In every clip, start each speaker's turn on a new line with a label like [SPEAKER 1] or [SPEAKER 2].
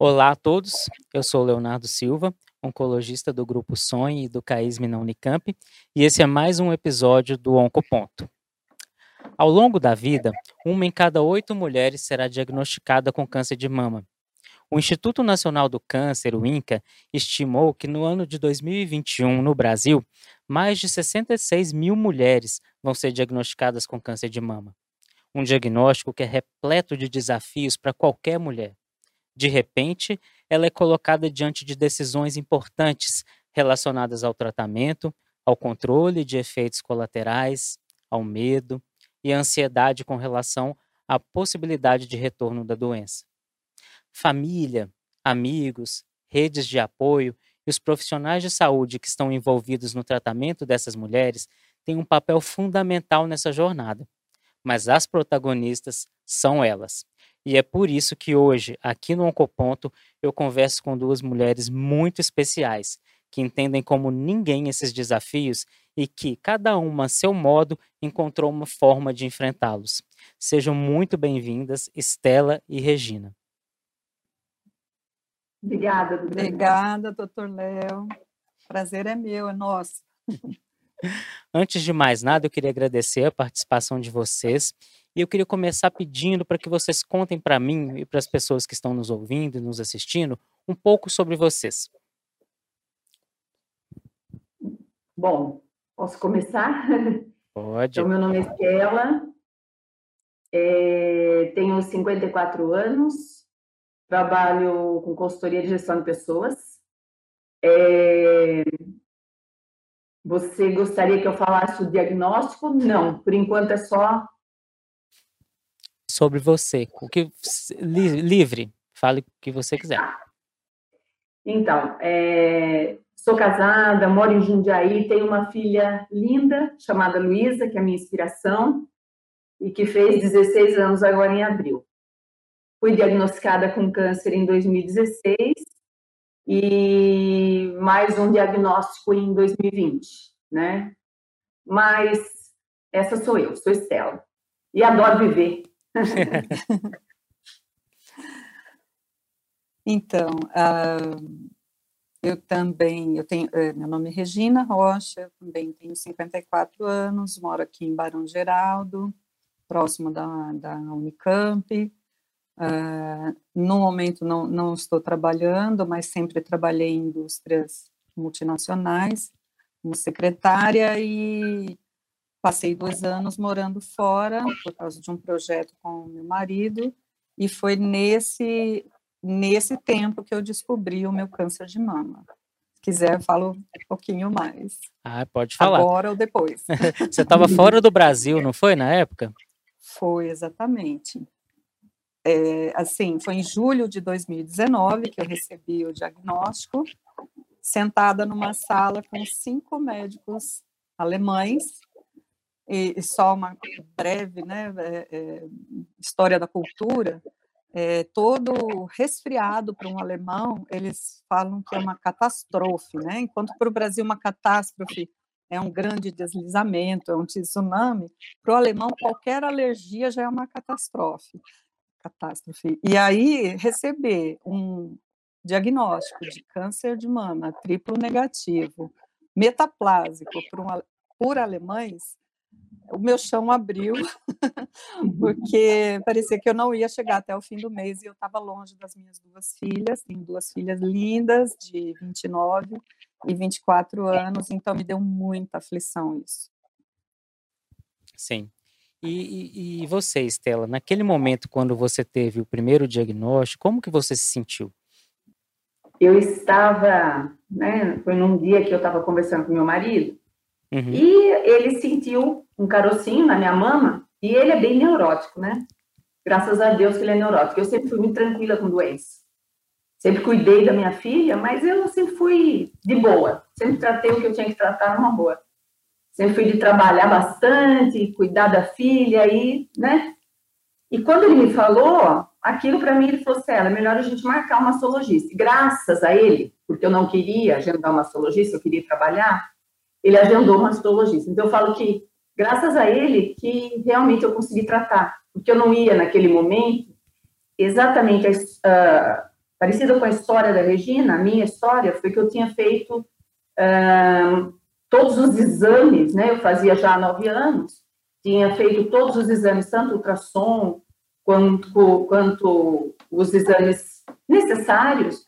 [SPEAKER 1] Olá a todos, eu sou Leonardo Silva, oncologista do Grupo Sonhe e do CAISM na Unicamp, e esse é mais um episódio do Oncoponto. Ao longo da vida, uma em cada oito mulheres será diagnosticada com câncer de mama. O Instituto Nacional do Câncer, o INCA, estimou que no ano de 2021, no Brasil, mais de 66 mil mulheres vão ser diagnosticadas com câncer de mama. Um diagnóstico que é repleto de desafios para qualquer mulher. De repente, ela é colocada diante de decisões importantes relacionadas ao tratamento, ao controle de efeitos colaterais, ao medo e à ansiedade com relação à possibilidade de retorno da doença. Família, amigos, redes de apoio e os profissionais de saúde que estão envolvidos no tratamento dessas mulheres têm um papel fundamental nessa jornada. Mas as protagonistas são elas. E é por isso que hoje, aqui no Oncoponto, eu converso com duas mulheres muito especiais, que entendem como ninguém esses desafios e que, cada uma a seu modo, encontrou uma forma de enfrentá-los. Sejam muito bem-vindas, Estela e Regina.
[SPEAKER 2] Obrigada,
[SPEAKER 3] doutor. Obrigada, doutor Léo. Prazer é meu, é nosso.
[SPEAKER 1] Antes de mais nada, eu queria agradecer a participação de vocês e eu queria começar pedindo para que vocês contem para mim e para as pessoas que estão nos ouvindo e nos assistindo um pouco sobre vocês.
[SPEAKER 2] Bom, posso começar?
[SPEAKER 1] Pode.
[SPEAKER 2] Então, meu nome é Estela, é, tenho 54 anos, trabalho com consultoria de gestão de pessoas. É, você gostaria que eu falasse o diagnóstico? Não, por enquanto é só
[SPEAKER 1] sobre você. O que livre, fale o que você quiser.
[SPEAKER 2] Então, é, sou casada, moro em Jundiaí, tenho uma filha linda chamada Luísa, que é a minha inspiração e que fez 16 anos agora em abril. Fui diagnosticada com câncer em 2016 e mais um diagnóstico em 2020, né? Mas essa sou eu, sou Estela. E adoro viver.
[SPEAKER 3] então, uh, eu também, eu tenho, uh, meu nome é Regina Rocha, eu também tenho 54 anos, moro aqui em Barão Geraldo, próximo da, da Unicamp. Uh, no momento não, não estou trabalhando, mas sempre trabalhei em indústrias multinacionais, como secretária e Passei dois anos morando fora por causa de um projeto com meu marido e foi nesse nesse tempo que eu descobri o meu câncer de mama. Se quiser, falo um pouquinho mais.
[SPEAKER 1] Ah, pode falar.
[SPEAKER 3] Agora ou depois.
[SPEAKER 1] Você estava fora do Brasil, não foi, na época?
[SPEAKER 3] Foi, exatamente. É, assim, foi em julho de 2019 que eu recebi o diagnóstico, sentada numa sala com cinco médicos alemães e, só uma breve né, é, é, história da cultura, é, todo resfriado para um alemão, eles falam que é uma catástrofe, né? enquanto para o Brasil uma catástrofe é um grande deslizamento, é um tsunami, para o alemão qualquer alergia já é uma catástrofe. Catástrofe. E aí receber um diagnóstico de câncer de mama triplo negativo, metaplásico por, um, por alemães, o meu chão abriu, porque parecia que eu não ia chegar até o fim do mês e eu estava longe das minhas duas filhas, tenho duas filhas lindas, de 29 e 24 anos, então me deu muita aflição isso.
[SPEAKER 1] Sim. E, e, e você, Estela, naquele momento, quando você teve o primeiro diagnóstico, como que você se sentiu?
[SPEAKER 2] Eu estava, né, foi num dia que eu estava conversando com meu marido, Uhum. E ele sentiu um carocinho na minha mama, e ele é bem neurótico, né? Graças a Deus que ele é neurótico. Eu sempre fui muito tranquila com doença. Sempre cuidei da minha filha, mas eu sempre fui de boa. Sempre tratei o que eu tinha que tratar numa boa. Sempre fui de trabalhar bastante, cuidar da filha e, né? E quando ele me falou, aquilo para mim ele falou assim, é melhor a gente marcar uma mastologista. Graças a ele, porque eu não queria agendar uma mastologista, eu queria trabalhar, ele agendou uma mastologista. Então, eu falo que, graças a ele, que realmente eu consegui tratar, porque eu não ia, naquele momento, exatamente uh, parecida com a história da Regina, a minha história foi que eu tinha feito uh, todos os exames, né? Eu fazia já há nove anos, tinha feito todos os exames, tanto ultrassom quanto, quanto os exames necessários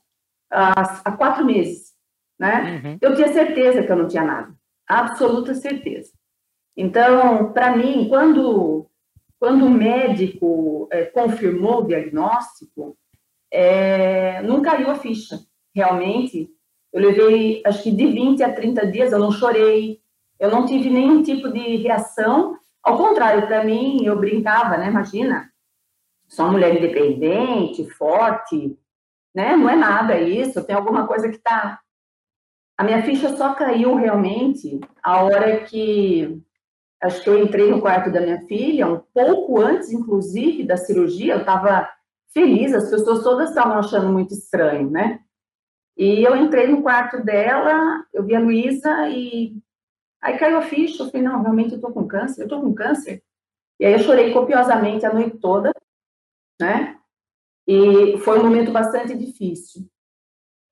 [SPEAKER 2] há, há quatro meses, né? Uhum. Eu tinha certeza que eu não tinha nada, absoluta certeza. Então, para mim, quando quando o médico é, confirmou o diagnóstico, é, não caiu a ficha. Realmente, eu levei, acho que de 20 a 30 dias, eu não chorei, eu não tive nenhum tipo de reação. Ao contrário, para mim, eu brincava, né? Imagina, sou uma mulher independente, forte, né? Não é nada isso, tem alguma coisa que está. A minha ficha só caiu realmente a hora que acho que eu entrei no quarto da minha filha, um pouco antes, inclusive, da cirurgia, eu estava feliz, as pessoas todas estavam achando muito estranho, né? E eu entrei no quarto dela, eu vi a Luísa e aí caiu a ficha, eu falei, não, realmente eu tô com câncer, eu tô com câncer. E aí eu chorei copiosamente a noite toda, né? E foi um momento bastante difícil.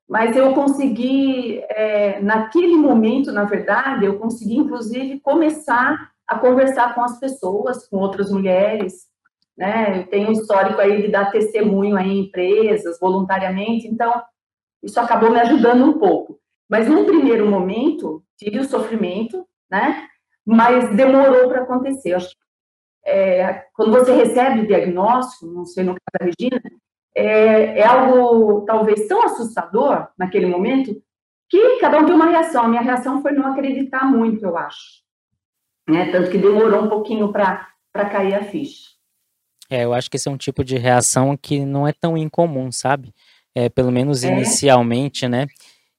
[SPEAKER 2] Mas eu consegui, é, naquele momento, na verdade, eu consegui, inclusive, começar a conversar com as pessoas, com outras mulheres, né? Eu tenho um histórico aí de dar testemunho aí em empresas, voluntariamente, então isso acabou me ajudando um pouco. Mas num primeiro momento, tive o sofrimento, né? Mas demorou para acontecer. Acho que, é, quando você recebe o diagnóstico, não sei no caso da Regina, é, é algo talvez tão assustador naquele momento que cada um tem uma reação. A minha reação foi não acreditar muito, eu acho. Né? Tanto que demorou um pouquinho para cair a ficha.
[SPEAKER 1] É, eu acho que esse é um tipo de reação que não é tão incomum, sabe? É, pelo menos é. inicialmente, né?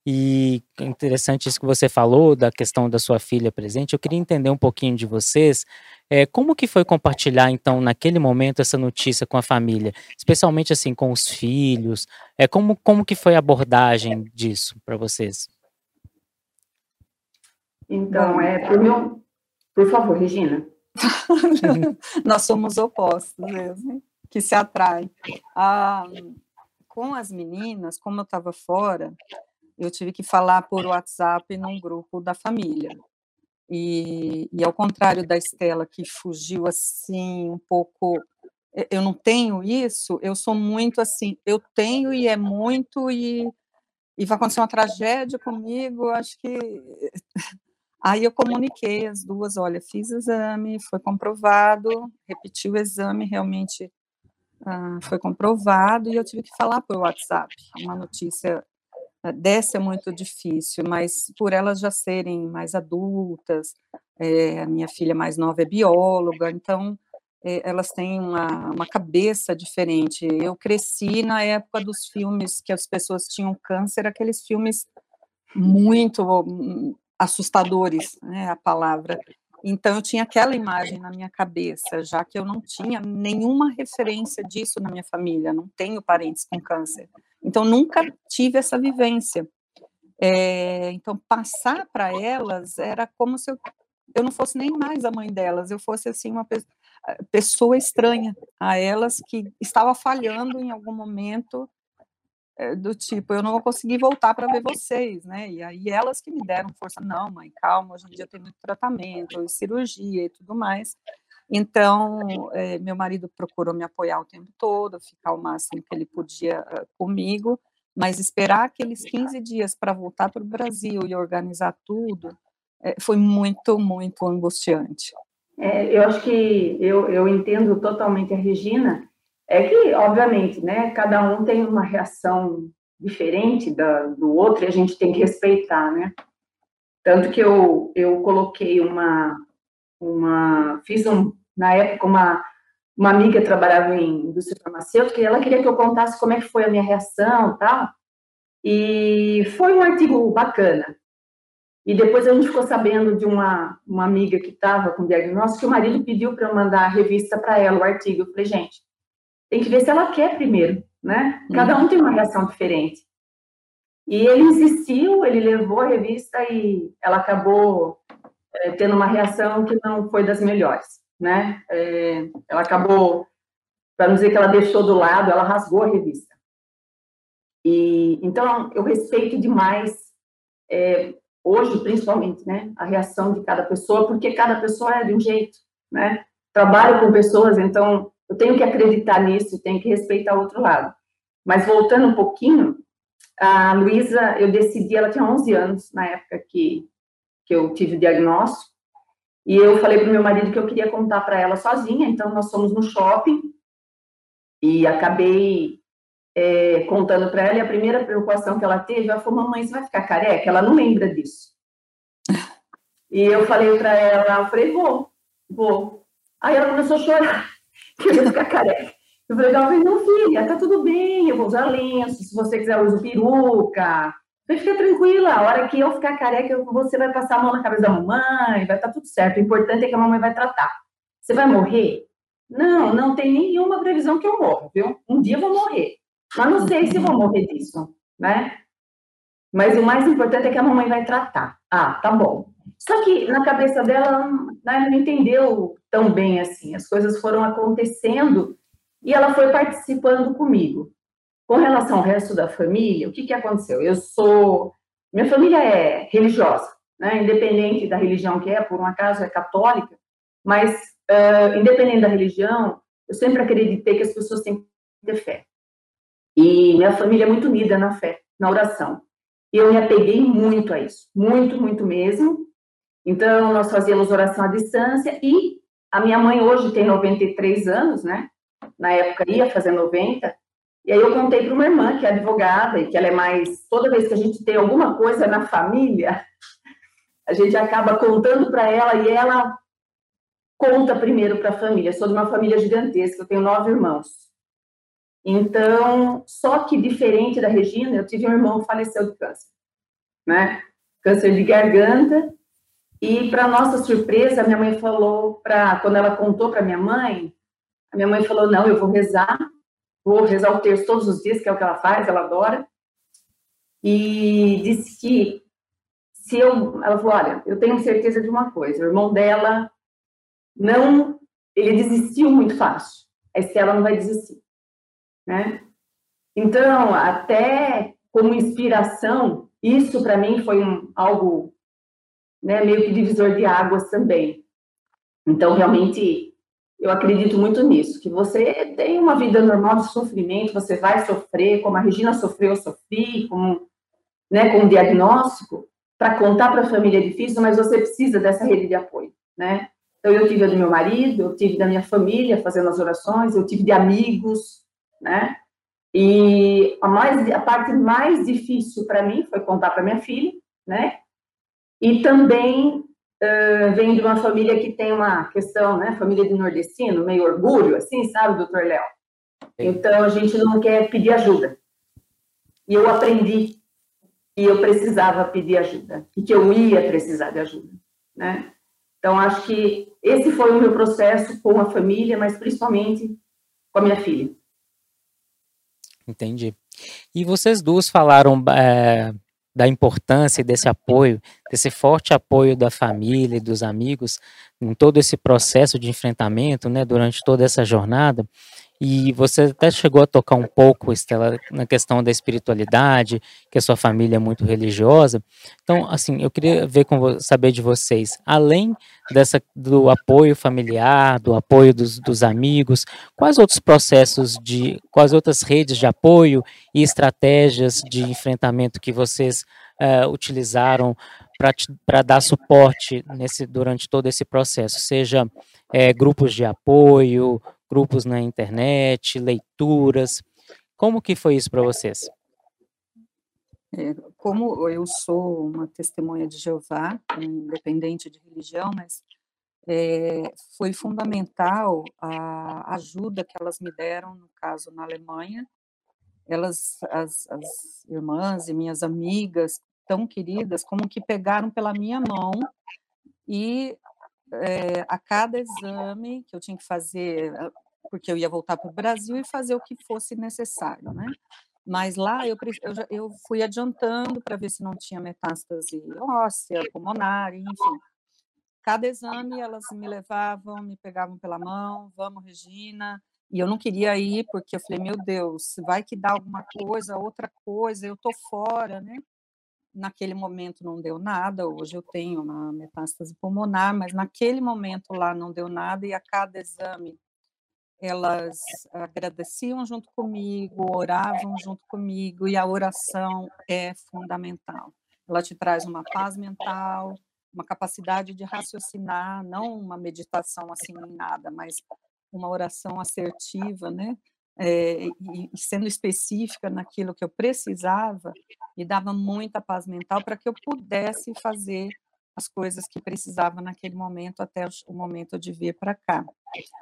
[SPEAKER 1] E é interessante isso que você falou da questão da sua filha presente. Eu queria entender um pouquinho de vocês. É, como que foi compartilhar, então, naquele momento, essa notícia com a família? Especialmente, assim, com os filhos. É, como, como que foi a abordagem disso para vocês?
[SPEAKER 2] Então, é, por, meu, por favor, Regina.
[SPEAKER 3] Nós somos opostos mesmo, que se atraem. Ah, com as meninas, como eu estava fora, eu tive que falar por WhatsApp num grupo da família. E, e ao contrário da Estela, que fugiu assim, um pouco. Eu não tenho isso, eu sou muito assim, eu tenho e é muito, e, e vai acontecer uma tragédia comigo, acho que Aí eu comuniquei as duas, olha, fiz exame, foi comprovado, repeti o exame, realmente ah, foi comprovado, e eu tive que falar por WhatsApp. Uma notícia eh, dessa é muito difícil, mas por elas já serem mais adultas, é, a minha filha mais nova é bióloga, então é, elas têm uma, uma cabeça diferente. Eu cresci na época dos filmes que as pessoas tinham câncer, aqueles filmes muito hum, assustadores, né, a palavra. Então eu tinha aquela imagem na minha cabeça, já que eu não tinha nenhuma referência disso na minha família, não tenho parentes com câncer. Então nunca tive essa vivência. É, então passar para elas era como se eu, eu não fosse nem mais a mãe delas, eu fosse assim uma pessoa estranha a elas que estava falhando em algum momento do tipo, eu não vou conseguir voltar para ver vocês, né? E aí elas que me deram força, não, mãe, calma, hoje em dia tem muito tratamento, cirurgia e tudo mais. Então, é, meu marido procurou me apoiar o tempo todo, ficar o máximo que ele podia uh, comigo, mas esperar aqueles 15 dias para voltar para o Brasil e organizar tudo é, foi muito, muito angustiante.
[SPEAKER 2] É, eu acho que eu, eu entendo totalmente a Regina, é que, obviamente, né, cada um tem uma reação diferente da, do outro e a gente tem que respeitar, né? Tanto que eu, eu coloquei uma, uma fiz um, na época uma, uma amiga trabalhava em indústria farmacêutica e ela queria que eu contasse como é que foi a minha reação tal. E foi um artigo bacana. E depois a gente ficou sabendo de uma, uma amiga que estava com diagnóstico que o marido pediu para eu mandar a revista para ela, o artigo. Eu falei, gente, tem que ver se ela quer primeiro, né? Cada um tem uma reação diferente. E ele insistiu, ele levou a revista e ela acabou é, tendo uma reação que não foi das melhores, né? É, ela acabou, para não dizer que ela deixou do lado, ela rasgou a revista. E então eu respeito demais é, hoje, principalmente, né, a reação de cada pessoa, porque cada pessoa é de um jeito, né? Trabalho com pessoas, então eu tenho que acreditar nisso, tenho que respeitar o outro lado. Mas voltando um pouquinho, a Luísa, eu decidi, ela tinha 11 anos na época que, que eu tive o diagnóstico, e eu falei para meu marido que eu queria contar para ela sozinha, então nós fomos no shopping e acabei é, contando para ela, e a primeira preocupação que ela teve, falou, mamãe, você vai ficar careca? Ela não lembra disso. E eu falei para ela, eu falei, vou, vou. Aí ela começou a chorar, que eu ia ficar careca. Eu falei, não, filha, tá tudo bem, eu vou usar lenço, se você quiser eu uso peruca. Falei, fica tranquila, a hora que eu ficar careca, você vai passar a mão na cabeça da mamãe, vai estar tá tudo certo. O importante é que a mamãe vai tratar. Você vai morrer? Não, não tem nenhuma previsão que eu morra, viu? Um dia eu vou morrer. Mas não sei se vou morrer disso, né? Mas o mais importante é que a mamãe vai tratar. Ah, tá bom. Só que na cabeça dela, né, não entendeu tão bem assim. As coisas foram acontecendo e ela foi participando comigo. Com relação ao resto da família, o que, que aconteceu? Eu sou. Minha família é religiosa, né? independente da religião que é, por um acaso é católica, mas uh, independente da religião, eu sempre acreditei que as pessoas têm que ter fé. E minha família é muito unida na fé, na oração. E eu me apeguei muito a isso, muito, muito mesmo. Então, nós fazíamos oração à distância e a minha mãe hoje tem 93 anos, né? na época ia fazer 90, e aí eu contei para uma irmã que é advogada e que ela é mais. Toda vez que a gente tem alguma coisa na família, a gente acaba contando para ela e ela conta primeiro para a família. Eu sou de uma família gigantesca, eu tenho nove irmãos. Então, só que diferente da Regina, eu tive um irmão que faleceu de câncer, né? Câncer de garganta. E, para nossa surpresa, minha mãe falou para quando ela contou para minha mãe, a minha mãe falou: não, eu vou rezar, vou rezar o terço todos os dias, que é o que ela faz, ela adora. E disse que se eu. Ela falou: olha, eu tenho certeza de uma coisa, o irmão dela não. Ele desistiu muito fácil. A Estela não vai desistir. Né? Então, até como inspiração, isso para mim foi um, algo né, meio que divisor de águas também. Então, realmente, eu acredito muito nisso, que você tem uma vida normal de sofrimento, você vai sofrer, como a Regina sofreu, eu sofri, como, né, com um diagnóstico, para contar para a família é difícil, mas você precisa dessa rede de apoio, né? Então, eu tive a do meu marido, eu tive da minha família fazendo as orações, eu tive de amigos, né? E a, mais, a parte mais difícil para mim foi contar para minha filha, né? E também uh, vem de uma família que tem uma questão, né, família de nordestino, meio orgulho, assim, sabe, doutor Léo? Então, a gente não quer pedir ajuda. E eu aprendi que eu precisava pedir ajuda, e que eu ia precisar de ajuda, né? Então, acho que esse foi o meu processo com a família, mas principalmente com a minha filha.
[SPEAKER 1] Entendi. E vocês duas falaram é, da importância desse apoio, desse forte apoio da família e dos amigos em todo esse processo de enfrentamento, né, durante toda essa jornada. E você até chegou a tocar um pouco, Estela, na questão da espiritualidade, que a sua família é muito religiosa. Então, assim, eu queria ver com saber de vocês, além dessa do apoio familiar, do apoio dos, dos amigos, quais outros processos de, quais outras redes de apoio e estratégias de enfrentamento que vocês uh, utilizaram para dar suporte nesse, durante todo esse processo, seja é, grupos de apoio, grupos na internet, leituras. Como que foi isso para vocês?
[SPEAKER 3] É, como eu sou uma testemunha de Jeová, independente de religião, mas é, foi fundamental a ajuda que elas me deram, no caso na Alemanha. Elas, as, as irmãs e minhas amigas tão queridas, como que pegaram pela minha mão e é, a cada exame que eu tinha que fazer, ah, porque eu ia voltar para o Brasil e fazer o que fosse necessário, né? Mas lá eu, eu, eu fui adiantando para ver se não tinha metástase óssea, pulmonar, enfim. Cada exame elas me levavam, me pegavam pela mão, vamos, Regina, E eu não queria ir porque eu falei, meu Deus, vai que dá alguma coisa, outra coisa, eu tô fora, né? Naquele momento não deu nada, hoje eu tenho uma metástase pulmonar, mas naquele momento lá não deu nada e a cada exame elas agradeciam junto comigo, oravam junto comigo e a oração é fundamental. Ela te traz uma paz mental, uma capacidade de raciocinar, não uma meditação assim nem nada, mas uma oração assertiva, né? É, e, sendo específica naquilo que eu precisava, me dava muita paz mental para que eu pudesse fazer as coisas que precisava naquele momento até o momento de vir para cá.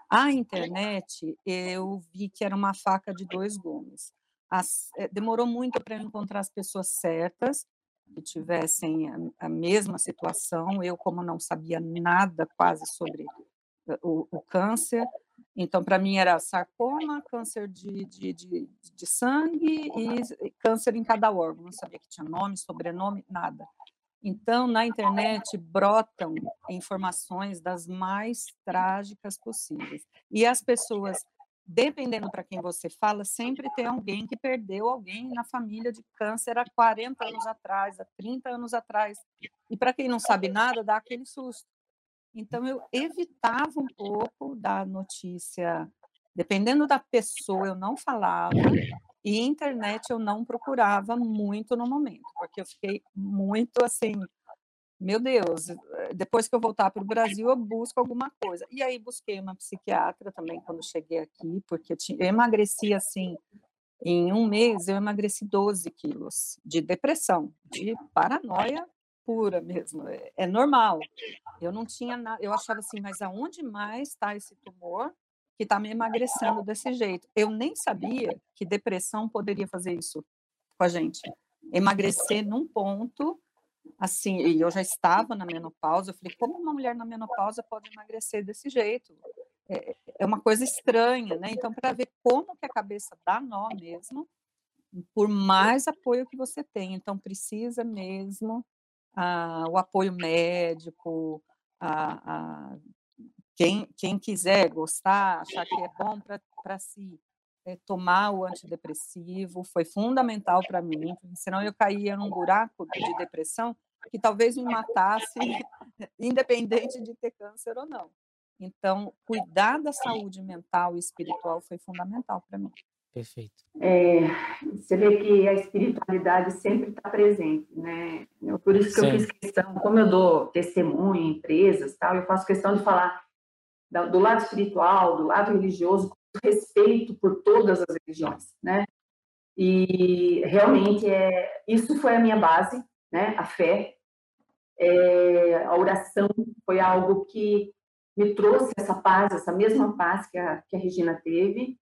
[SPEAKER 3] A internet, eu vi que era uma faca de dois gumes. As, é, demorou muito para encontrar as pessoas certas que tivessem a, a, mesma situação. Eu, como não sabia nada quase sobre eh, o, o câncer, então, para mim, era sarcoma, câncer de, de, de, de, sangue e câncer em cada órgão. Não sabia que tinha nome, sobrenome, nada. Então, na internet brotam informações das mais trágicas possíveis. E as pessoas, dependendo para quem você fala, sempre tem alguém que perdeu alguém na família de câncer há 40 anos atrás, há 30 anos atrás. E para quem não sabe nada, dá aquele susto. Então, eu evitava um pouco da notícia, dependendo da pessoa, eu não falava, e internet eu não procurava muito no momento, porque eu fiquei muito assim, meu Deus, depois que eu voltar para o Brasil, eu busco alguma coisa. E aí busquei uma psiquiatra também quando cheguei aqui, porque eu, tinha, eu emagreci assim, em um mês eu emagreci 12 quilos de depressão, de paranoia pura mesmo, é, é normal. Eu não tinha nada, eu achava assim, mas aonde mais está esse tumor que está me emagrecendo desse jeito? Eu nem sabia que depressão poderia fazer isso com a gente. Emagrecer num ponto, assim, e eu já estava na menopausa, eu falei, como uma mulher na menopausa pode emagrecer desse jeito? É, é uma coisa estranha, né? Então, para ver como que a cabeça dá nó mesmo, por mais apoio que você tem, então precisa mesmo o apoio médico, a, a, quem, quem quiser gostar, achar que é bom para si é, tomar o antidepressivo, foi fundamental para mim, senão eu caía num buraco de depressão que talvez me matasse, independente de ter câncer ou não. Então, cuidar da saúde mental e espiritual foi fundamental para mim.
[SPEAKER 1] Perfeito.
[SPEAKER 2] É, você vê que a espiritualidade sempre está presente, né? Por isso que Sim. eu fiz questão, como eu dou testemunho em empresas, tal, eu faço questão de falar do lado espiritual, do lado religioso, com respeito por todas as religiões, né? E realmente é isso foi a minha base, né? A fé, é, a oração foi algo que me trouxe essa paz, essa mesma paz que a, que a Regina teve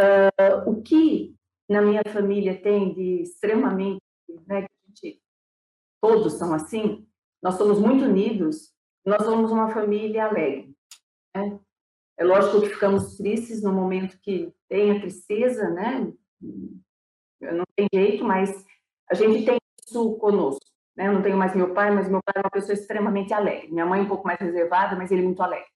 [SPEAKER 2] Uh, o que na minha família tem de extremamente, né, gente, todos são assim, nós somos muito unidos, nós somos uma família alegre. Né? É lógico que ficamos tristes no momento que tem a tristeza, né? Não tem jeito, mas a gente tem isso conosco. Né? Eu não tenho mais meu pai, mas meu pai é uma pessoa extremamente alegre. Minha mãe é um pouco mais reservada, mas ele é muito alegre.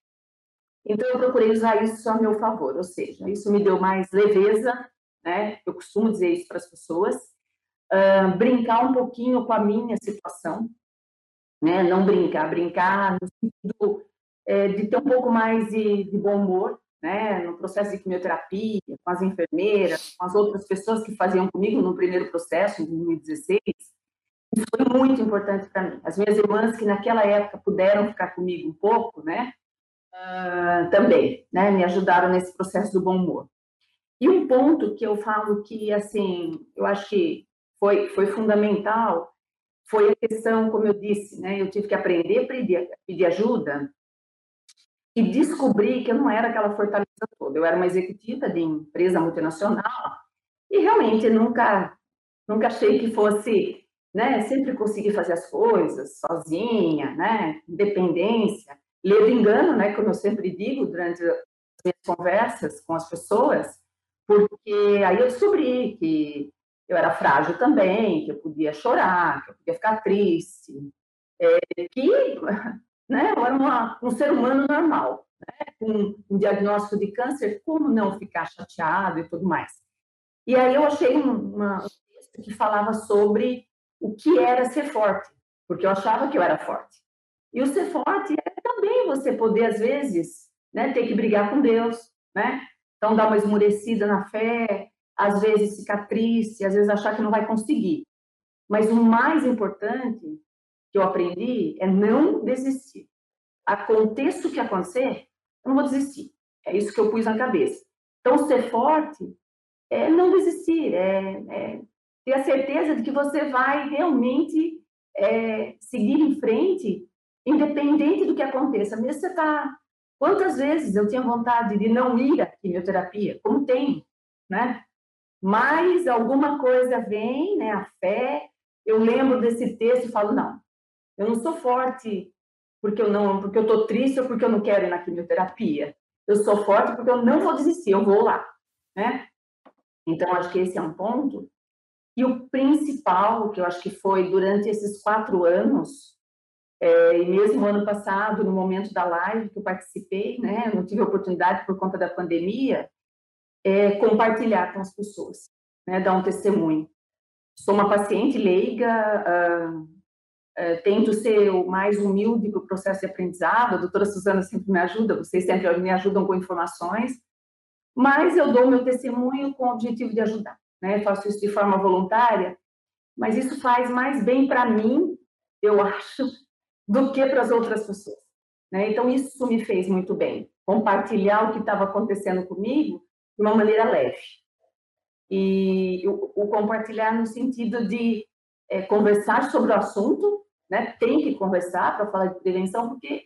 [SPEAKER 2] Então, eu procurei usar isso a meu favor, ou seja, isso me deu mais leveza, né? Eu costumo dizer isso para as pessoas, uh, brincar um pouquinho com a minha situação, né? Não brincar, brincar no sentido é, de ter um pouco mais de, de bom humor, né? No processo de quimioterapia, com as enfermeiras, com as outras pessoas que faziam comigo no primeiro processo, em 2016, isso foi muito importante para mim. As minhas irmãs que naquela época puderam ficar comigo um pouco, né? Uh, também, né, me ajudaram nesse processo do bom humor. E um ponto que eu falo que, assim, eu acho que foi, foi fundamental, foi a questão, como eu disse, né, eu tive que aprender a pedir, pedir ajuda e descobri que eu não era aquela fortaleza toda. Eu era uma executiva de empresa multinacional e realmente nunca, nunca achei que fosse, né, sempre conseguir fazer as coisas sozinha, né, independência ledo engano, né, como eu sempre digo durante as minhas conversas com as pessoas, porque aí eu descobri que eu era frágil também, que eu podia chorar, que eu podia ficar triste, é, que né, eu era uma, um ser humano normal. né, com um diagnóstico de câncer, como não ficar chateado e tudo mais. E aí eu achei uma, um texto que falava sobre o que era ser forte, porque eu achava que eu era forte. E o ser forte é também você poder, às vezes, né, ter que brigar com Deus, né? Então, dar uma esmurecida na fé, às vezes ficar triste, às vezes achar que não vai conseguir. Mas o mais importante que eu aprendi é não desistir. Aconteça o que acontecer, eu não vou desistir. É isso que eu pus na cabeça. Então, ser forte é não desistir, é, é ter a certeza de que você vai realmente é, seguir em frente, independente do que aconteça. Mesmo você está. Quantas vezes eu tinha vontade de não ir à quimioterapia? Como tem, né? Mas alguma coisa vem, né? A fé. Eu lembro desse texto e falo: não, eu não sou forte porque eu não, porque eu estou triste ou porque eu não quero ir na quimioterapia. Eu sou forte porque eu não vou desistir, eu vou lá, né? Então acho que esse é um ponto e o principal, que eu acho que foi durante esses quatro anos, é, e mesmo ano passado, no momento da live que eu participei, né, não tive oportunidade por conta da pandemia, é compartilhar com as pessoas, né, dar um testemunho. Sou uma paciente leiga, uh, uh, tento ser o mais humilde para o processo de aprendizado, a doutora Suzana sempre me ajuda, vocês sempre me ajudam com informações, mas eu dou meu testemunho com o objetivo de ajudar né? Faço isso de forma voluntária, mas isso faz mais bem para mim, eu acho, do que para as outras pessoas. Né? Então isso me fez muito bem, compartilhar o que estava acontecendo comigo de uma maneira leve e o, o compartilhar no sentido de é, conversar sobre o assunto, né? Tem que conversar para falar de prevenção, porque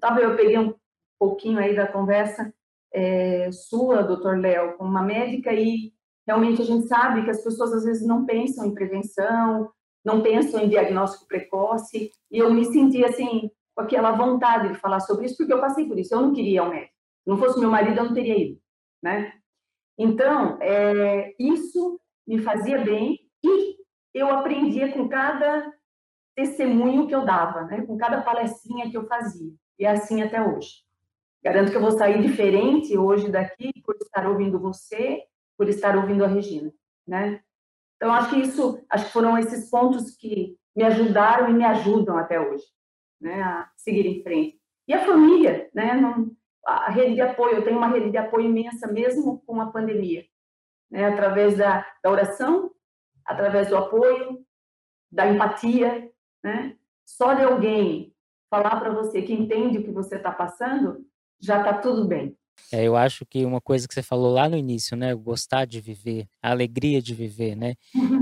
[SPEAKER 2] tava, eu peguei um pouquinho aí da conversa é, sua, doutor Léo, com uma médica e Realmente a gente sabe que as pessoas às vezes não pensam em prevenção, não pensam em diagnóstico precoce, e eu me senti assim, com aquela vontade de falar sobre isso, porque eu passei por isso, eu não queria ao médico. Se não fosse meu marido, eu não teria ido, né? Então, é, isso me fazia bem e eu aprendia com cada testemunho que eu dava, né? com cada palestrinha que eu fazia. E é assim até hoje. Garanto que eu vou sair diferente hoje daqui por estar ouvindo você por estar ouvindo a Regina, né? Então acho que isso, acho que foram esses pontos que me ajudaram e me ajudam até hoje, né, a seguir em frente. E a família, né, não, a rede de apoio, eu tenho uma rede de apoio imensa mesmo com a pandemia, né, através da, da oração, através do apoio, da empatia, né? Só de alguém falar para você que entende o que você está passando, já está tudo bem.
[SPEAKER 1] É, eu acho que uma coisa que você falou lá no início, né, gostar de viver, a alegria de viver, né?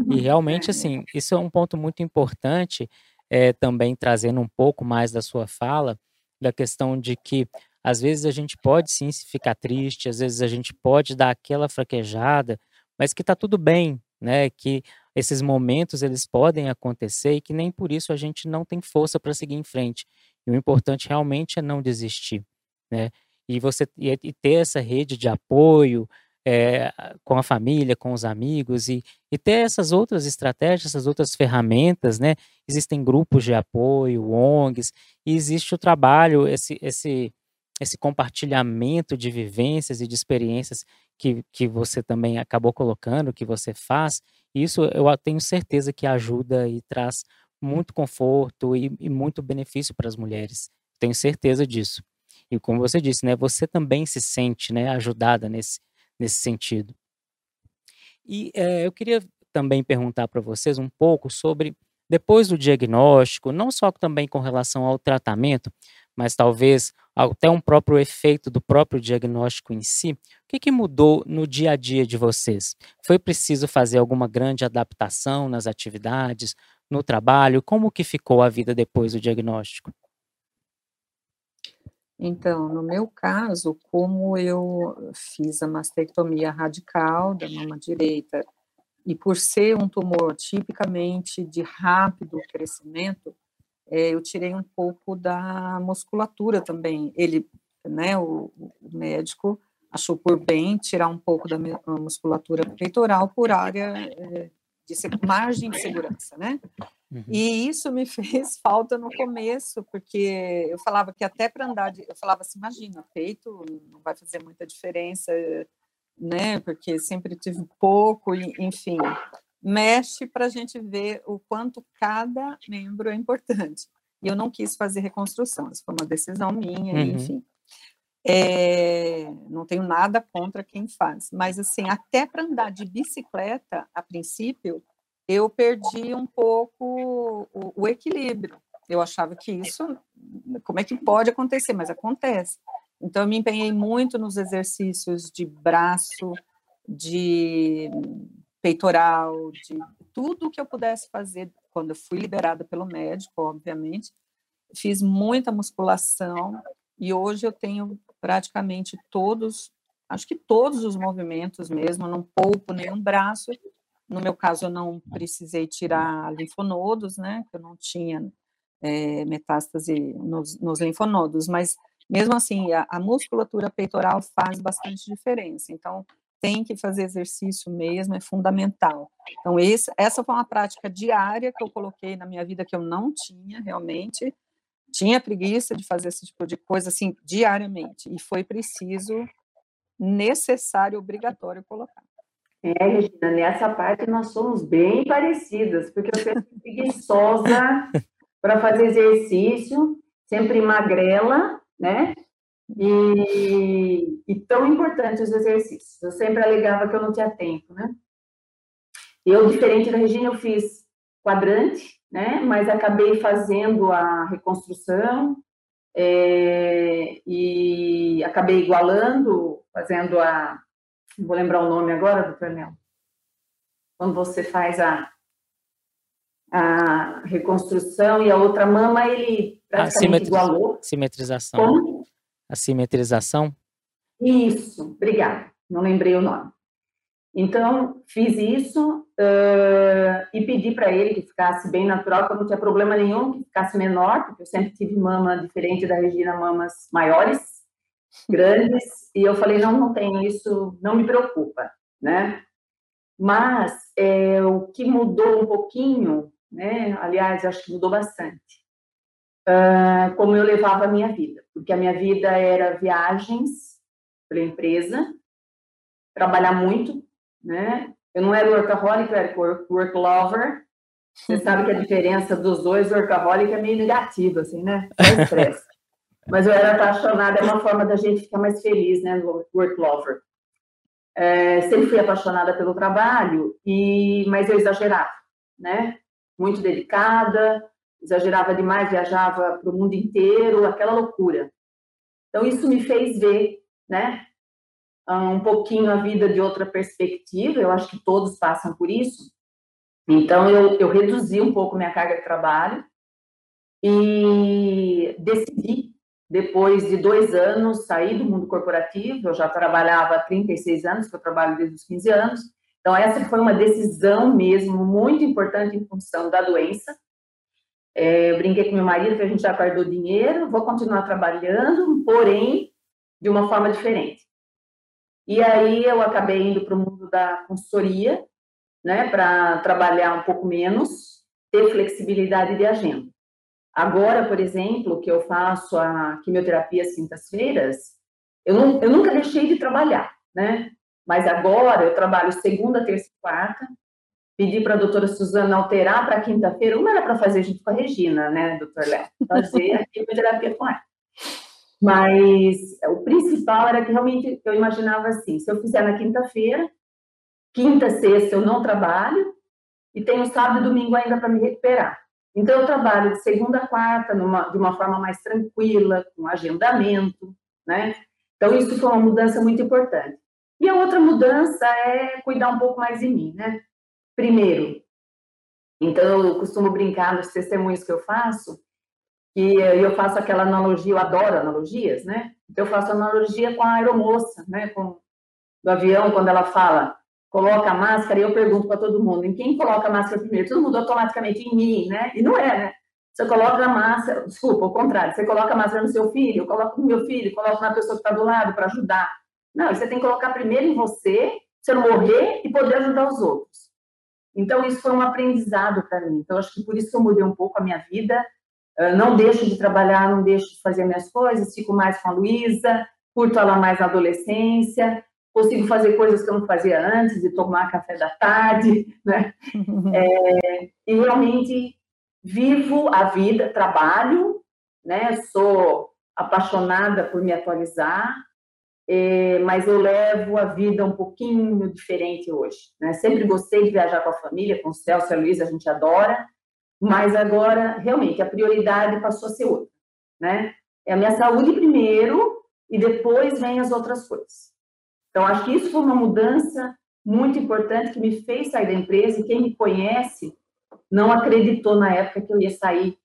[SPEAKER 1] E realmente, assim, isso é um ponto muito importante, é, também trazendo um pouco mais da sua fala, da questão de que às vezes a gente pode sim ficar triste, às vezes a gente pode dar aquela fraquejada, mas que tá tudo bem, né? Que esses momentos eles podem acontecer e que nem por isso a gente não tem força para seguir em frente. E o importante realmente é não desistir, né? E você e, ter essa rede de apoio é, com a família, com os amigos e, e ter essas outras estratégias, essas outras ferramentas, né? Existem grupos de apoio, ONGs, e existe o trabalho, esse, esse, esse compartilhamento de vivências e de experiências que, que você também acabou colocando, que você faz, isso eu tenho certeza que ajuda e traz muito conforto e, e muito benefício para as mulheres. Tenho certeza disso. E como você disse, né, você também se sente né, ajudada nesse, nesse sentido. E é, eu queria também perguntar para vocês um pouco sobre, depois do diagnóstico, não só também com relação ao tratamento, mas talvez até um próprio efeito do próprio diagnóstico em si, o que, que mudou no dia a dia de vocês? Foi preciso fazer alguma grande adaptação nas atividades, no trabalho? Como que ficou a vida depois do diagnóstico?
[SPEAKER 3] Então, no meu caso, como eu fiz a mastectomia radical da mama direita, e por ser um tumor tipicamente de rápido crescimento, é, eu tirei um pouco da musculatura também. Ele, né, o, o médico achou por bem tirar um pouco da musculatura peitoral por área é, de margem de segurança, né? Uhum. E isso me fez falta no começo, porque eu falava que até para andar, de, eu falava assim, imagina, peito não vai fazer muita diferença, né? Porque sempre tive pouco, e, enfim, mexe para a gente ver o quanto cada membro é importante. E eu não quis fazer reconstrução, isso foi uma decisão minha, uhum. enfim. É, não tenho nada contra quem faz, mas assim, até para andar de bicicleta, a princípio, eu perdi um pouco o, o, equilíbrio. Eu achava que isso, como é que pode acontecer? Mas acontece. Então, eu me empenhei muito nos exercícios de braço, de peitoral, de tudo que eu pudesse fazer quando eu fui liberada pelo médico, obviamente. Fiz muita musculação e hoje eu tenho praticamente todos, acho que todos os movimentos mesmo, não poupo nenhum braço. No meu caso, eu não precisei tirar linfonodos, né? Eu não tinha é, metástase nos, nos, linfonodos, mas mesmo assim, a, a, musculatura peitoral faz bastante diferença. Então, tem que fazer exercício mesmo, é fundamental. Então, esse, essa foi uma prática diária que eu coloquei na minha vida que eu não tinha realmente, tinha preguiça de fazer esse tipo de coisa assim diariamente e foi preciso, necessário, obrigatório colocar.
[SPEAKER 2] É, Regina, nessa parte nós somos bem parecidas, porque eu sempre preguiçosa para fazer exercício, sempre magrela, né? E, e tão importante os exercícios. Eu sempre alegava que eu não tinha tempo, né? Eu, diferente da Regina, eu fiz quadrante, né? Mas acabei fazendo a reconstrução é, e acabei igualando, fazendo a, vou lembrar o nome agora, doutor Mel. Quando você faz a, a reconstrução e a outra mama, ele praticamente igualou.
[SPEAKER 1] Simetrização. Como? A simetrização?
[SPEAKER 2] Isso, obrigada. Não lembrei o nome. Então, fiz isso uh, e pedi para ele que ficasse bem natural, que eu não tinha problema nenhum, que ficasse menor, porque eu sempre tive mama diferente da Regina, mamas maiores, grandes, e eu falei, não, não tenho isso, não me preocupa, né? Mas é, o que mudou um pouquinho, né? Aliás, acho que mudou bastante, uh, como eu levava a minha vida, porque a minha vida era viagens para a empresa, trabalhar muito, né? Eu não era workaholic, eu era work, lover. Você sabe que a diferença dos dois, workaholic é meio negativa, assim, né? É estresse. Mas eu era apaixonada, é uma forma da gente ficar mais feliz, né? Work lover. É, sempre fui apaixonada pelo trabalho, e mas eu exagerava, né? Muito dedicada, exagerava demais, viajava para o mundo inteiro, aquela loucura. Então isso me fez ver, né? Um pouquinho a vida de outra perspectiva, eu acho que todos passam por isso. Então, eu, eu reduzi um pouco minha carga de trabalho e decidi, depois de dois anos, sair do mundo corporativo. Eu já trabalhava há 36 anos, que eu trabalho desde os 15 anos. Então, essa foi uma decisão mesmo muito importante em função da doença. É, eu brinquei com meu marido que a gente já guardou dinheiro, vou continuar trabalhando, porém, de uma forma diferente. E aí eu acabei indo para o mundo da consultoria, né, para trabalhar um pouco menos, ter flexibilidade de agenda. Agora, por exemplo, que eu faço a quimioterapia às quintas-feiras, eu, eu nunca deixei de trabalhar, né? Mas agora eu trabalho segunda, terça e quarta. Pedi para a doutora Suzana alterar para quinta-feira. Uma era para fazer junto com a Regina, né, doutor Léo? Fazer a quimioterapia com ela. Mas o principal era que realmente eu imaginava assim: se eu fizer na quinta-feira, quinta, sexta eu não trabalho, e tenho sábado e domingo ainda para me recuperar. Então, eu trabalho de segunda a quarta numa, de uma forma mais tranquila, com agendamento, né? Então, isso foi uma mudança muito importante. E a outra mudança é cuidar um pouco mais de mim, né? Primeiro, então, eu costumo brincar nos testemunhos que eu faço, que eu faço aquela analogia, eu adoro analogias, né? Eu faço analogia com a aeromoça, né? Com, do avião, quando ela fala, coloca a máscara, e eu pergunto para todo mundo, em quem coloca a máscara primeiro? Todo mundo automaticamente em mim, né? E não é, né? Você coloca a máscara, desculpa, o contrário, você coloca a máscara no seu filho, eu coloco no meu filho, coloco na pessoa que está do lado para ajudar. Não, você tem que colocar primeiro em você, você não morrer e poder ajudar os outros. Então, isso foi um aprendizado para mim. Então, acho que por isso eu mudei um pouco a minha vida. Não deixo de trabalhar, não deixo de fazer minhas coisas, fico mais com a Luísa, curto ela mais na adolescência, consigo fazer coisas que eu não fazia antes, de tomar café da tarde, né? É, e realmente vivo a vida, trabalho, né? Sou apaixonada por me atualizar, é, mas eu levo a vida um pouquinho diferente hoje. Né? Sempre gostei de viajar com a família, com o Celso e a Luísa, a gente adora, mas agora, realmente, a prioridade passou a ser outra. Né? É a minha saúde primeiro e depois vem as outras coisas. Então, acho que isso foi uma mudança muito importante que me fez sair da empresa e quem me conhece não acreditou na época que eu ia sair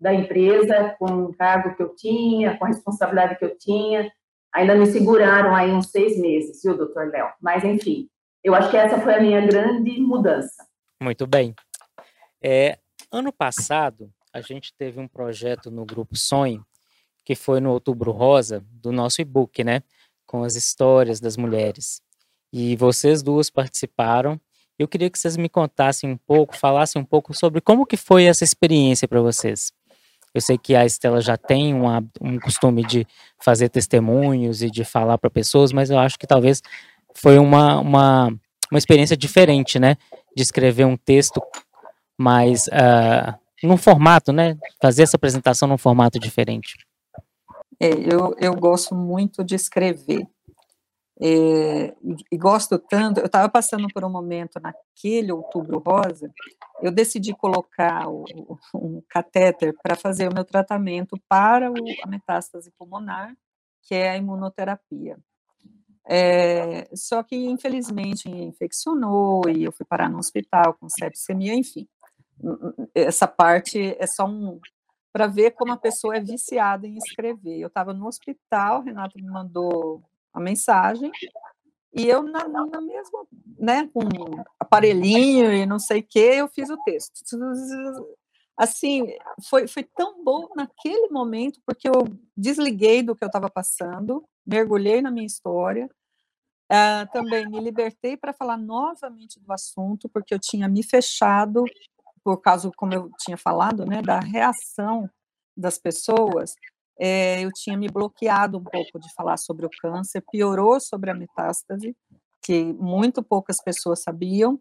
[SPEAKER 2] da empresa com o cargo que eu tinha, com a responsabilidade que eu tinha. Ainda me seguraram aí uns seis meses, viu, doutor Léo? Mas, enfim, eu acho que essa foi a minha grande mudança.
[SPEAKER 1] Muito bem. É, ano passado, a gente teve um projeto no Grupo Sonho, que foi no Outubro Rosa, do nosso e-book, né? Com as histórias das mulheres. E vocês duas participaram eu queria que vocês me contassem um pouco, falassem um pouco sobre como que foi essa experiência para vocês. Eu sei que a Estela já tem uma, um costume de fazer testemunhos e de falar para pessoas, mas eu acho que talvez foi uma, uma, uma experiência diferente, né? De escrever um texto mais uh, num formato, né? Fazer essa apresentação num formato diferente.
[SPEAKER 3] É, eu, eu gosto muito de escrever. É, e, gosto tanto. Eu estava passando por um momento naquele outubro rosa, eu decidi colocar o, um catéter para fazer o meu tratamento para o, a metástase pulmonar, que é a imunoterapia. É, só que, infelizmente, infeccionou e eu fui parar no hospital com sepsemia, enfim. Essa parte é só um. para ver como a pessoa é viciada em escrever. Eu estava no hospital, Renato me mandou a mensagem, e eu na, na mesma, né, com aparelhinho e não sei o que, eu fiz o texto. Assim, foi, foi tão bom naquele momento, porque eu desliguei do que eu estava passando, mergulhei na minha história, uh, também me libertei para falar novamente do assunto, porque eu tinha me fechado, por causa, como eu tinha falado, né, da reação das pessoas, é, eu tinha me bloqueado um pouco de falar sobre o câncer, piorou sobre a metástase, que muito poucas pessoas sabiam.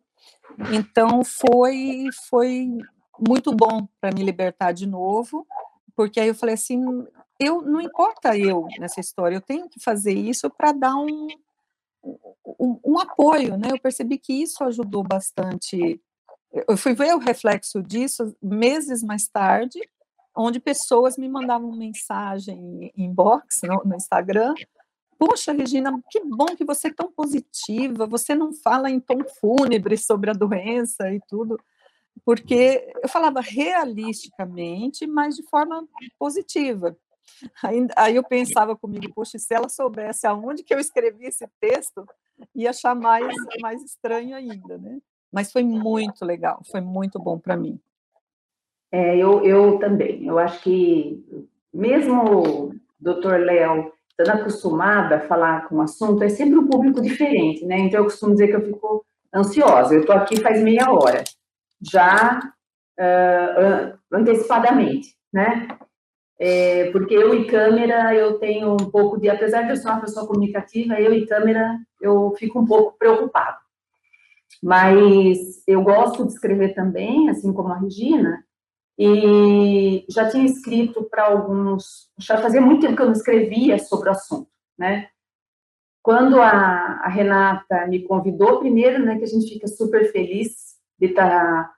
[SPEAKER 3] Então foi foi muito bom para me libertar de novo, porque aí eu falei assim, eu não importa eu nessa história, eu tenho que fazer isso para dar um, um, um apoio, né? Eu percebi que isso ajudou bastante. Eu fui ver o reflexo disso meses mais tarde, onde pessoas me mandavam mensagem em inbox no, no Instagram. Poxa, Regina, que bom que você é tão positiva, você não fala em tom fúnebre sobre a doença e tudo, porque eu falava realisticamente, mas de forma positiva. Aí, aí eu pensava comigo, poxa, se ela soubesse aonde que eu escrevi esse texto, ia achar mais, mais estranho ainda, né? Mas foi muito legal, foi muito bom para mim.
[SPEAKER 2] É, eu, eu também. Eu acho que, mesmo o doutor Léo estando acostumada a falar com o assunto, é sempre um público diferente, né? Então, eu costumo dizer que eu fico ansiosa. Eu estou aqui faz meia hora, já uh, antecipadamente, né? É, porque eu e câmera, eu tenho um pouco de... Apesar de eu ser uma pessoa comunicativa, eu e câmera, eu fico um pouco preocupada. Mas eu gosto de escrever também, assim como a Regina, e já tinha escrito para alguns, já fazia muito tempo que eu não escrevia sobre o assunto, né? Quando a, a Renata me convidou, primeiro, né, que a gente fica super feliz de estar tá,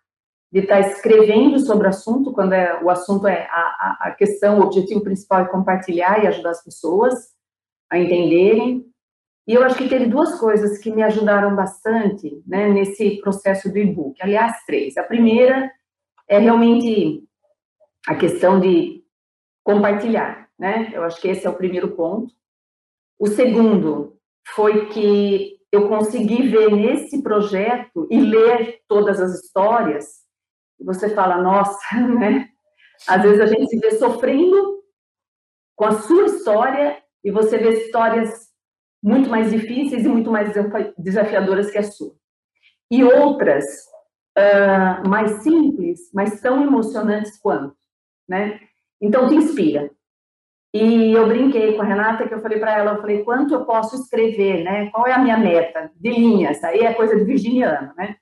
[SPEAKER 2] de estar tá escrevendo sobre o assunto, quando é, o assunto é a, a questão, o objetivo principal é compartilhar e ajudar as pessoas a entenderem. E eu acho que teve duas coisas que me ajudaram bastante né, nesse processo do e-book. Aliás, três. A primeira é realmente a questão de compartilhar, né? Eu acho que esse é o primeiro ponto. O segundo foi que eu consegui ver nesse projeto e ler todas as histórias, você fala, nossa, né? Às vezes a gente se vê sofrendo com a sua história e você vê histórias muito mais difíceis e muito mais desafiadoras que a sua. E outras uh, mais simples, mas tão emocionantes quanto, né? Então, te inspira. E eu brinquei com a Renata, que eu falei para ela, eu falei, quanto eu posso escrever, né? Qual é a minha meta de linhas? Aí é coisa de virginiano, né?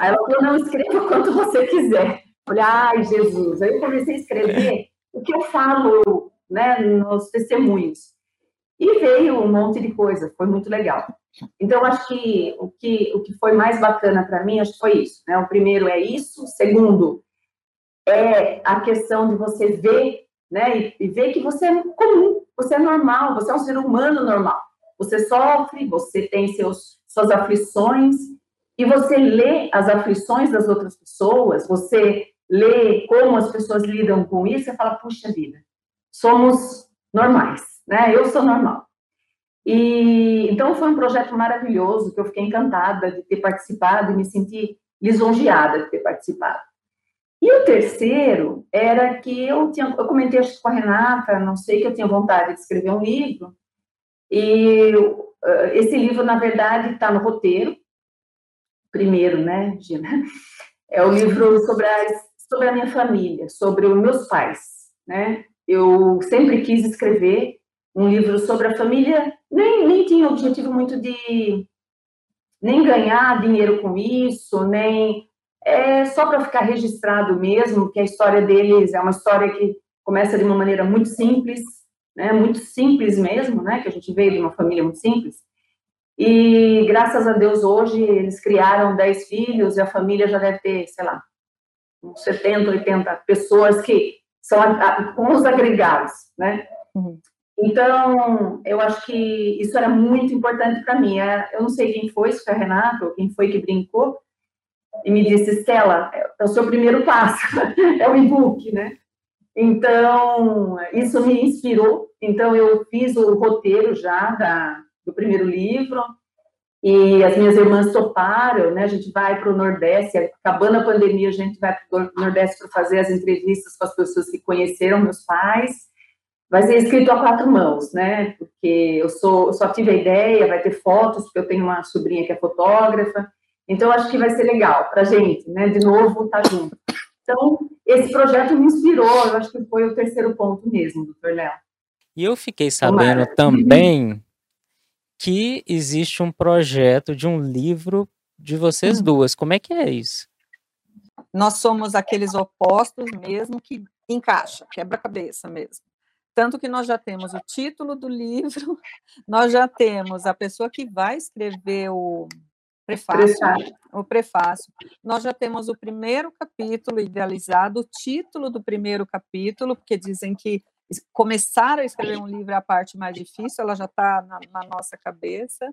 [SPEAKER 2] Aí ela falou, não, escreva quanto você quiser. Eu falei, ai, Jesus. Aí eu comecei a escrever o que eu falo, né, nos testemunhos. E veio um monte de coisa, foi muito legal. Então, acho que o que, o que foi mais bacana para mim, acho que foi isso. Né? O primeiro é isso, o segundo é a questão de você ver, né, e, e ver que você é comum, você é normal, você é um ser humano normal. Você sofre, você tem seus, suas aflições, e você lê as aflições das outras pessoas, você lê como as pessoas lidam com isso, e fala, puxa vida, somos normais, né? Eu sou normal. E então foi um projeto maravilhoso que eu fiquei encantada de ter participado e me senti lisonjeada de ter participado. E o terceiro era que eu tinha, eu comentei acho, com a Renata, não sei que eu tinha vontade de escrever um livro. E uh, esse livro, na verdade, está no roteiro. Primeiro, né, Gina? É o livro sobre a, sobre a minha família, sobre os meus pais, né? Eu sempre quis escrever um livro sobre a família, nem, nem tinha objetivo muito de nem ganhar dinheiro com isso, nem é só para ficar registrado mesmo, que a história deles é uma história que começa de uma maneira muito simples, né, muito simples mesmo, né, que a gente veio de uma família muito simples. E graças a Deus hoje eles criaram 10 filhos e a família já deve ter, sei lá, uns 70, 80 pessoas que são com os agregados, né? Uhum. Então, eu acho que isso era muito importante para mim. É, eu não sei quem foi, se foi ou quem foi que brincou, e me disse, Estela, é o seu primeiro passo, é o e-book, né? Então, isso me inspirou. Então, eu fiz o roteiro já da, do primeiro livro, e as minhas irmãs toparam, né? A gente vai para o Nordeste, acabando a pandemia, a gente vai para o Nordeste para fazer as entrevistas com as pessoas que conheceram meus pais vai ser escrito a quatro mãos, né? Porque eu sou, eu só tive a ideia, vai ter fotos, porque eu tenho uma sobrinha que é fotógrafa. Então, acho que vai ser legal para a gente, né? De novo, estar tá junto. Então, esse projeto me inspirou, eu acho que foi o terceiro ponto mesmo, doutor Léo.
[SPEAKER 1] E eu fiquei sabendo Tomara. também que existe um projeto de um livro de vocês hum. duas. Como é que é isso?
[SPEAKER 3] Nós somos aqueles opostos mesmo que encaixa, quebra-cabeça mesmo. Tanto que nós já temos o título do livro, nós já temos a pessoa que vai escrever o prefácio, prefácio, o prefácio. Nós já temos o primeiro capítulo idealizado, o título do primeiro capítulo, porque dizem que começar a escrever um livro é a parte mais difícil, ela já está na, na nossa cabeça.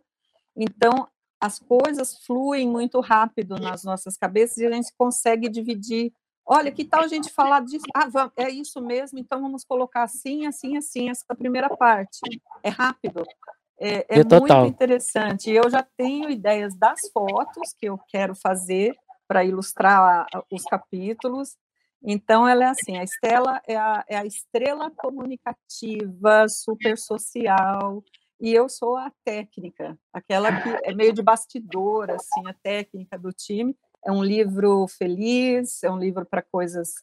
[SPEAKER 3] Então, as coisas fluem muito rápido nas nossas cabeças e a gente consegue dividir Olha, que tal a gente falar disso? Ah, vamos, é isso mesmo, então vamos colocar assim, assim, assim, essa primeira parte. É rápido. É, é muito total. interessante. Eu já tenho ideias das fotos que eu quero fazer para ilustrar os capítulos. Então, ela é assim: a Estela é a, é a estrela comunicativa, super social, e eu sou a técnica, aquela que é meio de bastidor, assim, a técnica do time. É um livro feliz, é um livro para coisas.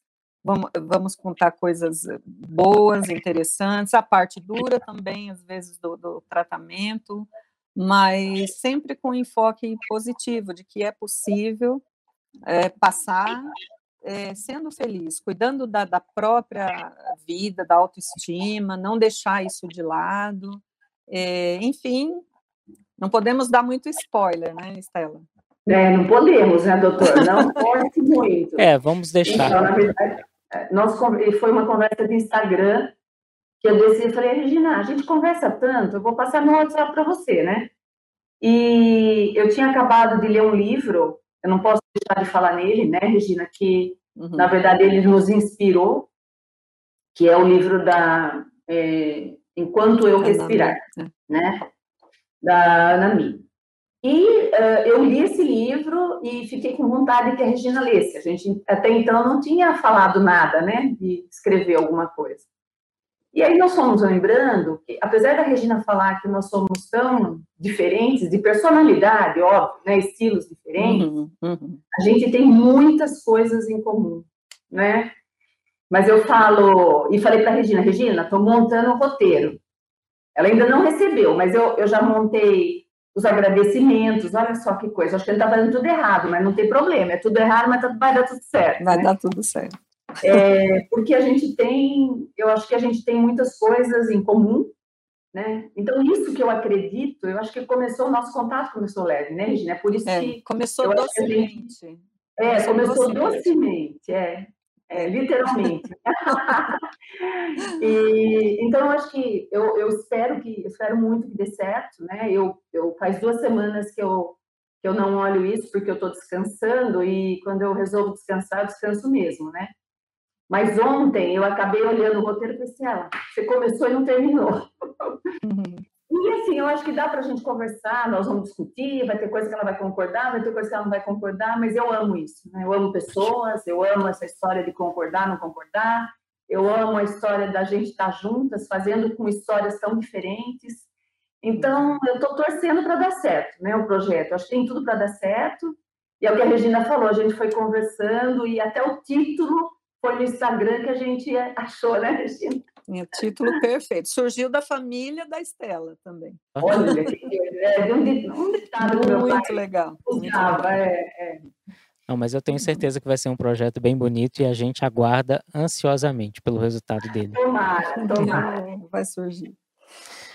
[SPEAKER 3] Vamos, vamos contar coisas boas, interessantes, a parte dura também, às vezes, do, do tratamento, mas sempre com enfoque positivo, de que é possível é, passar é, sendo feliz, cuidando da, da, própria vida, da autoestima, não deixar isso de lado. É, enfim, não podemos dar muito spoiler, né, Estela?
[SPEAKER 2] É, não podemos, né, doutor? Não pode muito.
[SPEAKER 1] É, vamos deixar.
[SPEAKER 2] Então, na verdade, é, nós, foi uma conversa de Instagram que eu desci e falei, Regina, a gente conversa tanto, eu vou passar no WhatsApp para você, né? E eu tinha acabado de ler um livro, eu não posso deixar de falar nele, né, Regina, que uhum. na verdade ele nos inspirou, que é o livro da é, Enquanto Eu Respirar, é. né? Da Anami. E uh, eu li esse livro e fiquei com vontade que a Regina lesse. A gente até então não tinha falado nada, né, de escrever alguma coisa. E aí nós fomos lembrando que, apesar da Regina falar que nós somos tão diferentes, de personalidade, óbvio, né, estilos diferentes, uhum, uhum. a gente tem muitas coisas em comum, né? Mas eu falo, e falei para a Regina, Regina, estou montando o um roteiro. Ela ainda não recebeu, mas eu, eu já montei os agradecimentos, olha só que coisa, acho que ele está fazendo tudo errado, mas não tem problema, é tudo errado, mas tá, vai dar tudo certo.
[SPEAKER 3] Vai
[SPEAKER 2] né?
[SPEAKER 3] dar tudo certo.
[SPEAKER 2] É, porque a gente tem, eu acho que a gente tem muitas coisas em comum, né? Então, isso que eu acredito, eu acho que começou, o nosso contato começou leve, né, Regina? É por isso
[SPEAKER 3] é,
[SPEAKER 2] que...
[SPEAKER 3] Começou docemente.
[SPEAKER 2] Gente, é, começou, começou docemente, é. É, literalmente. e, então, acho que eu, eu espero que eu espero muito que dê certo, né? Eu, eu faz duas semanas que eu que eu não olho isso porque eu estou descansando e quando eu resolvo descansar, eu descanso mesmo, né? Mas ontem eu acabei olhando o roteiro e pensei, ah, você começou e não terminou. Uhum. E assim, eu acho que dá para a gente conversar, nós vamos discutir, vai ter coisa que ela vai concordar, vai ter coisa que ela não vai concordar, mas eu amo isso, né? Eu amo pessoas, eu amo essa história de concordar, não concordar, eu amo a história da gente estar juntas, fazendo com histórias tão diferentes. Então, eu estou torcendo para dar certo, né, o projeto. Acho que tem tudo para dar certo. E é o que a Regina falou, a gente foi conversando e até o título foi no Instagram que a gente achou, né, Regina?
[SPEAKER 3] É, título perfeito. Surgiu da família da Estela também.
[SPEAKER 2] Olha, é, um, ditado
[SPEAKER 3] do meu Muito legal.
[SPEAKER 2] Usava, é, é.
[SPEAKER 1] Não, mas eu tenho certeza que vai ser um projeto bem bonito e a gente aguarda ansiosamente pelo resultado dele.
[SPEAKER 2] Tomara, tomara.
[SPEAKER 3] Vai surgir.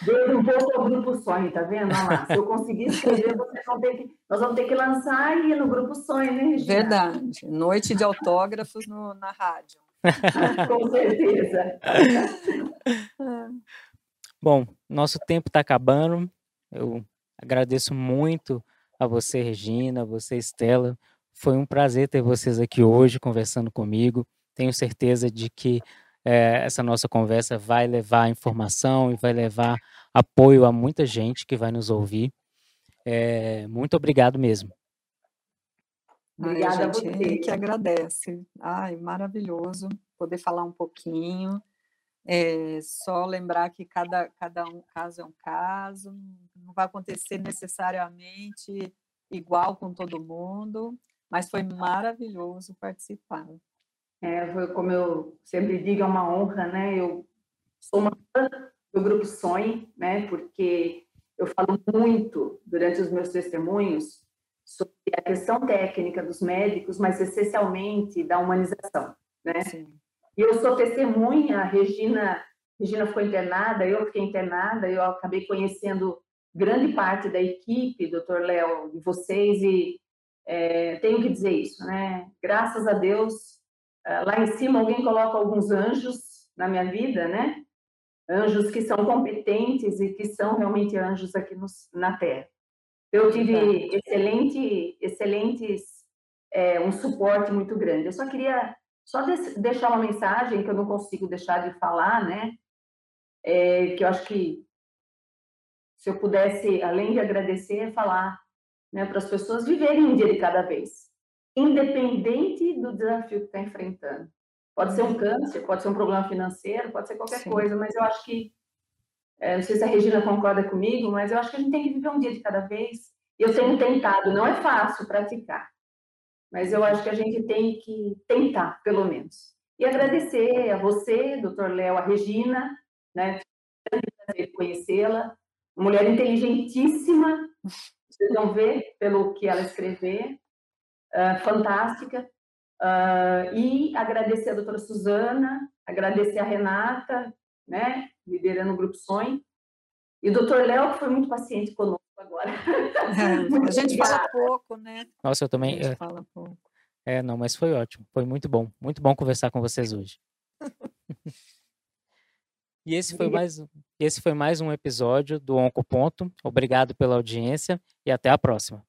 [SPEAKER 2] Veio um pouco ao Grupo Sonho, tá vendo? Olha lá, se eu conseguir escrever, vocês vão ter que, nós vamos ter que lançar aí no Grupo Sonho, né, Regina?
[SPEAKER 3] Verdade. Noite de autógrafos no, na rádio.
[SPEAKER 2] Com certeza.
[SPEAKER 1] Bom, nosso tempo está acabando. Eu agradeço muito a você, Regina, a você, Estela. Foi um prazer ter vocês aqui hoje conversando comigo. Tenho certeza de que é, essa nossa conversa vai levar informação e vai levar apoio a muita gente que vai nos ouvir. É, muito obrigado mesmo.
[SPEAKER 3] Obrigada Ai, a gente que agradece. Ai, maravilhoso poder falar um pouquinho. É, só lembrar que cada, cada um caso é um caso, não vai acontecer necessariamente igual com todo mundo, mas foi maravilhoso participar.
[SPEAKER 2] É, foi como eu sempre digo, é uma honra, né? Eu sou uma fã do Grupo Sonhe, né? Porque eu falo muito durante os meus testemunhos sobre a questão técnica dos médicos, mas essencialmente da humanização, né? Sim. E eu sou testemunha, a Regina, Regina foi internada, eu fiquei internada, eu acabei conhecendo grande parte da equipe, doutor Léo, de vocês, e é, tenho que dizer isso, né? Graças a Deus, lá em cima alguém coloca alguns anjos na minha vida, né? Anjos que são competentes e que são realmente anjos aqui no, na Terra. Eu tive excelente, excelentes, é, um suporte muito grande. Eu só queria só deixar uma mensagem que eu não consigo deixar de falar, né? É, que eu acho que se eu pudesse, além de agradecer, falar né, para as pessoas viverem um dia de cada vez independente do desafio que está enfrentando. Pode ser um uhum. câncer, pode ser um problema financeiro, pode ser qualquer Sim. coisa, mas eu acho que, é, não sei se a Regina concorda comigo, mas eu acho que a gente tem que viver um dia de cada vez. Eu tenho tentado, não é fácil praticar, mas eu acho que a gente tem que tentar, pelo menos. E agradecer a você, doutor Léo, a Regina, né? prazer conhecê-la, mulher inteligentíssima, vocês vão ver pelo que ela escrever, uh, fantástica. Uh, e agradecer a doutora Suzana, agradecer a Renata, né, liderando o Grupo Sonho, e o doutor Léo, que foi muito paciente conosco agora.
[SPEAKER 3] É, a gente fala pouco, né?
[SPEAKER 1] Nossa, eu também.
[SPEAKER 3] A gente é, fala pouco.
[SPEAKER 1] É, não, mas foi ótimo. Foi muito bom. Muito bom conversar com vocês hoje. e esse foi mais, esse foi mais um episódio do Oncoponto. Obrigado pela audiência e até a próxima.